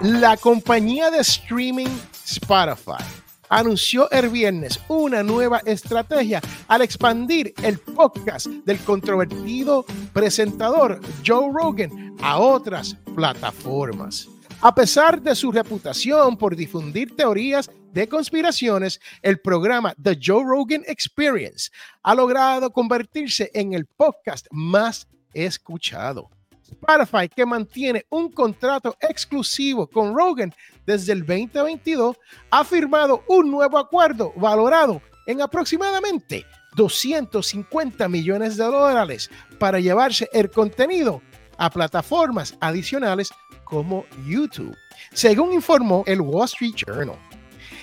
La compañía de streaming Spotify anunció el viernes una nueva estrategia al expandir el podcast del controvertido presentador Joe Rogan a otras plataformas. A pesar de su reputación por difundir teorías de conspiraciones, el programa The Joe Rogan Experience ha logrado convertirse en el podcast más escuchado. Spotify, que mantiene un contrato exclusivo con Rogan desde el 2022, ha firmado un nuevo acuerdo valorado en aproximadamente 250 millones de dólares para llevarse el contenido a plataformas adicionales como YouTube, según informó el Wall Street Journal.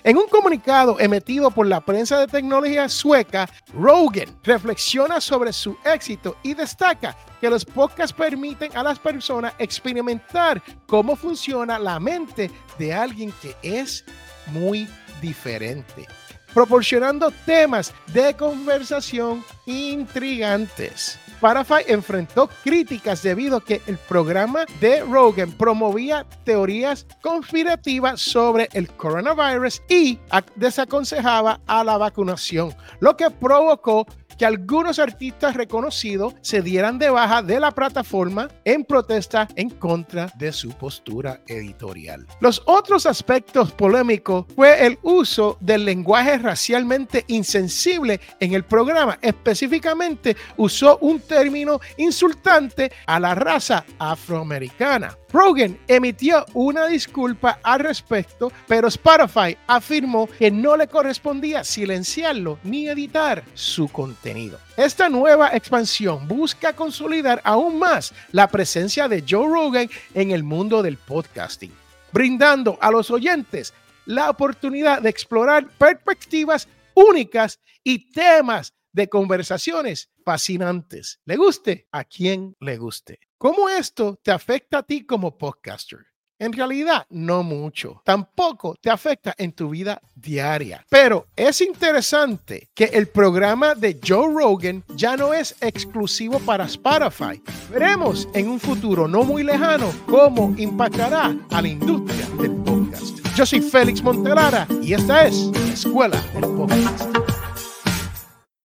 En un comunicado emitido por la prensa de tecnología sueca, Rogan reflexiona sobre su éxito y destaca que los podcasts permiten a las personas experimentar cómo funciona la mente de alguien que es muy diferente, proporcionando temas de conversación intrigantes. Spotify enfrentó críticas debido a que el programa de Rogan promovía teorías conspirativas sobre el coronavirus y desaconsejaba a la vacunación, lo que provocó que algunos artistas reconocidos se dieran de baja de la plataforma en protesta en contra de su postura editorial. Los otros aspectos polémicos fue el uso del lenguaje racialmente insensible en el programa. Específicamente usó un término insultante a la raza afroamericana. Rogan emitió una disculpa al respecto, pero Spotify afirmó que no le correspondía silenciarlo ni editar su contenido. Esta nueva expansión busca consolidar aún más la presencia de Joe Rogan en el mundo del podcasting, brindando a los oyentes la oportunidad de explorar perspectivas únicas y temas de conversaciones fascinantes. Le guste a quien le guste. ¿Cómo esto te afecta a ti como podcaster? En realidad, no mucho. Tampoco te afecta en tu vida diaria. Pero es interesante que el programa de Joe Rogan ya no es exclusivo para Spotify. Veremos en un futuro no muy lejano cómo impactará a la industria del podcast. Yo soy Félix Montelara y esta es la Escuela del Podcast.